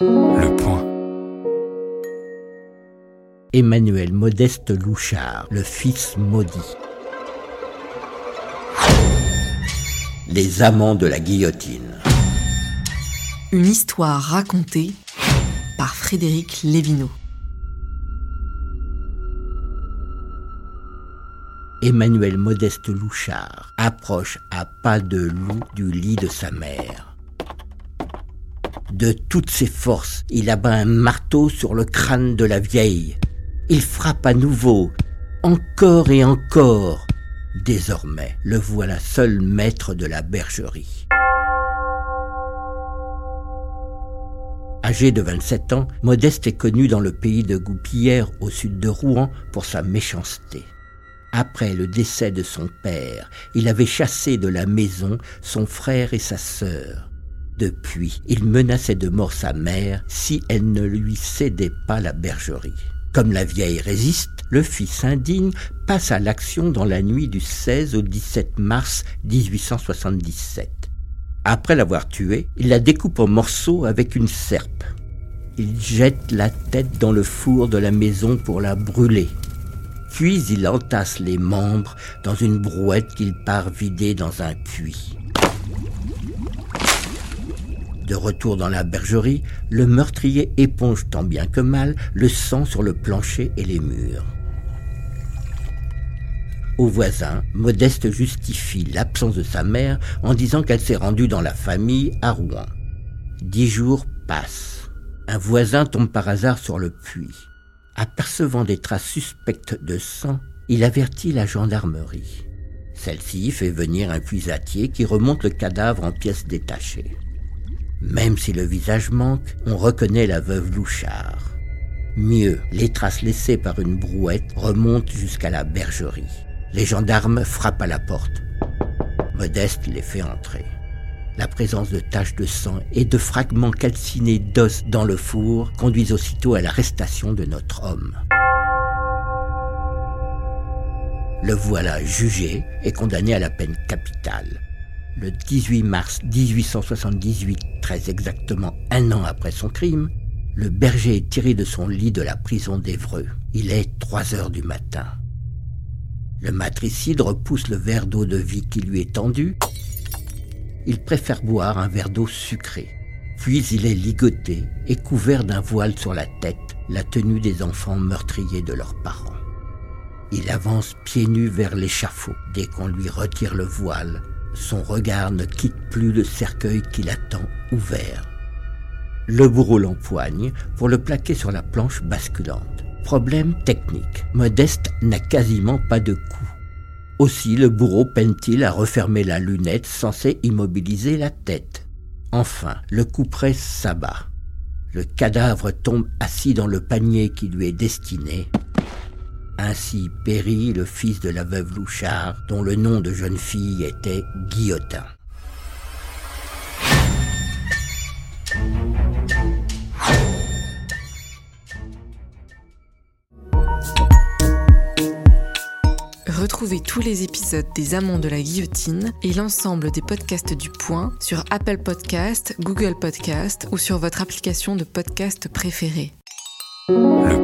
Le point. Emmanuel Modeste Louchard, le fils maudit. Les amants de la guillotine. Une histoire racontée par Frédéric Lévineau. Emmanuel Modeste Louchard approche à pas de loup du lit de sa mère. De toutes ses forces, il abat un marteau sur le crâne de la vieille. Il frappe à nouveau, encore et encore. Désormais, le voilà seul maître de la bergerie. Âgé de 27 ans, Modeste est connu dans le pays de Goupillère au sud de Rouen pour sa méchanceté. Après le décès de son père, il avait chassé de la maison son frère et sa sœur. Depuis, il menaçait de mort sa mère si elle ne lui cédait pas la bergerie. Comme la vieille résiste, le fils indigne passe à l'action dans la nuit du 16 au 17 mars 1877. Après l'avoir tuée, il la découpe en morceaux avec une serpe. Il jette la tête dans le four de la maison pour la brûler. Puis il entasse les membres dans une brouette qu'il part vider dans un puits. De retour dans la bergerie, le meurtrier éponge tant bien que mal le sang sur le plancher et les murs. Au voisin, Modeste justifie l'absence de sa mère en disant qu'elle s'est rendue dans la famille à Rouen. Dix jours passent. Un voisin tombe par hasard sur le puits. Apercevant des traces suspectes de sang, il avertit la gendarmerie. Celle-ci fait venir un puisatier qui remonte le cadavre en pièces détachées. Même si le visage manque, on reconnaît la veuve Louchard. Mieux, les traces laissées par une brouette remontent jusqu'à la bergerie. Les gendarmes frappent à la porte. Modeste les fait entrer. La présence de taches de sang et de fragments calcinés d'os dans le four conduisent aussitôt à l'arrestation de notre homme. Le voilà jugé et condamné à la peine capitale. Le 18 mars 1878, très exactement un an après son crime, le berger est tiré de son lit de la prison d'Evreux. Il est 3 heures du matin. Le matricide repousse le verre d'eau de vie qui lui est tendu. Il préfère boire un verre d'eau sucrée. Puis il est ligoté et couvert d'un voile sur la tête, la tenue des enfants meurtriers de leurs parents. Il avance pieds nus vers l'échafaud. Dès qu'on lui retire le voile, son regard ne quitte plus le cercueil qui l'attend ouvert. Le bourreau l'empoigne pour le plaquer sur la planche basculante. Problème technique. Modeste n'a quasiment pas de cou. Aussi le bourreau peine-t-il à refermer la lunette censée immobiliser la tête. Enfin, le coup presse s'abat. Le cadavre tombe assis dans le panier qui lui est destiné. Ainsi périt le fils de la veuve Louchard, dont le nom de jeune fille était Guillotin. Retrouvez tous les épisodes des Amants de la Guillotine et l'ensemble des podcasts du Point sur Apple Podcast, Google Podcast ou sur votre application de podcast préférée. Le point.